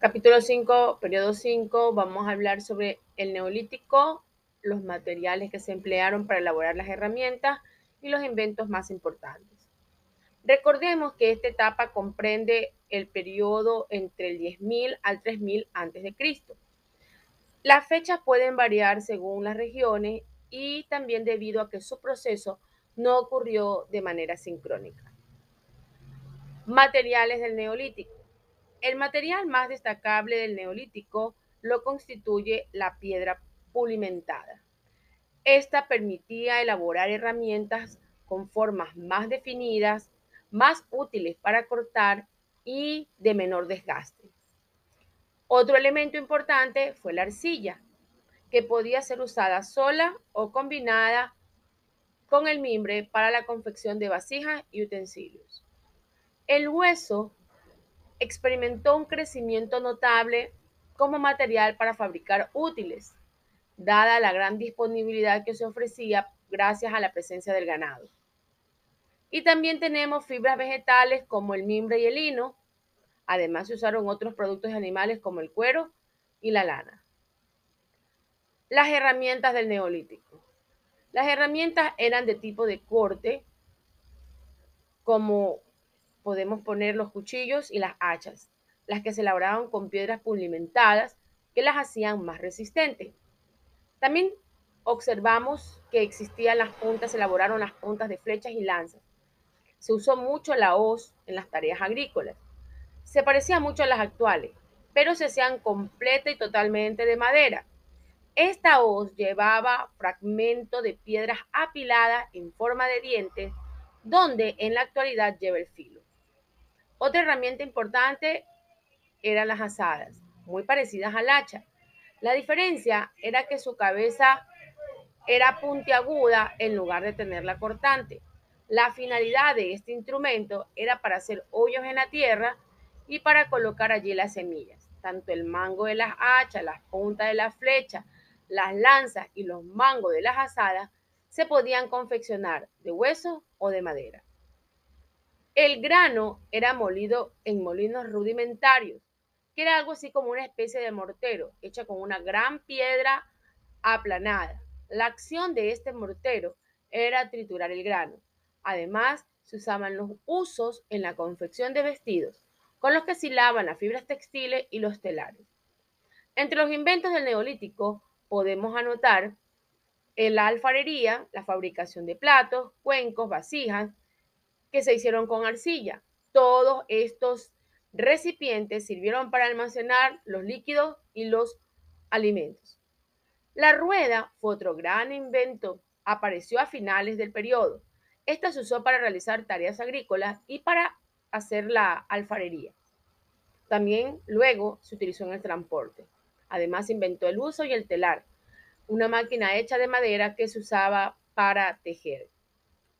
Capítulo 5, periodo 5, vamos a hablar sobre el neolítico, los materiales que se emplearon para elaborar las herramientas y los inventos más importantes. Recordemos que esta etapa comprende el periodo entre el 10.000 al 3.000 a.C. Las fechas pueden variar según las regiones y también debido a que su proceso no ocurrió de manera sincrónica. Materiales del neolítico. El material más destacable del neolítico lo constituye la piedra pulimentada. Esta permitía elaborar herramientas con formas más definidas, más útiles para cortar y de menor desgaste. Otro elemento importante fue la arcilla, que podía ser usada sola o combinada con el mimbre para la confección de vasijas y utensilios. El hueso experimentó un crecimiento notable como material para fabricar útiles, dada la gran disponibilidad que se ofrecía gracias a la presencia del ganado. Y también tenemos fibras vegetales como el mimbre y el lino. Además se usaron otros productos animales como el cuero y la lana. Las herramientas del neolítico. Las herramientas eran de tipo de corte, como podemos poner los cuchillos y las hachas, las que se elaboraban con piedras pulimentadas que las hacían más resistentes. También observamos que existían las puntas, se elaboraron las puntas de flechas y lanzas. Se usó mucho la hoz en las tareas agrícolas. Se parecía mucho a las actuales, pero se hacían completa y totalmente de madera. Esta hoz llevaba fragmento de piedras apiladas en forma de dientes, donde en la actualidad lleva el filo. Otra herramienta importante eran las asadas, muy parecidas al hacha. La diferencia era que su cabeza era puntiaguda en lugar de tenerla cortante. La finalidad de este instrumento era para hacer hoyos en la tierra y para colocar allí las semillas. Tanto el mango de las hachas, las puntas de la flecha, las lanzas y los mangos de las asadas se podían confeccionar de hueso o de madera. El grano era molido en molinos rudimentarios, que era algo así como una especie de mortero, hecha con una gran piedra aplanada. La acción de este mortero era triturar el grano. Además, se usaban los usos en la confección de vestidos, con los que se hilaban las fibras textiles y los telares. Entre los inventos del neolítico podemos anotar la alfarería, la fabricación de platos, cuencos, vasijas, que se hicieron con arcilla. Todos estos recipientes sirvieron para almacenar los líquidos y los alimentos. La rueda fue otro gran invento. Apareció a finales del periodo. Esta se usó para realizar tareas agrícolas y para hacer la alfarería. También luego se utilizó en el transporte. Además inventó el uso y el telar, una máquina hecha de madera que se usaba para tejer.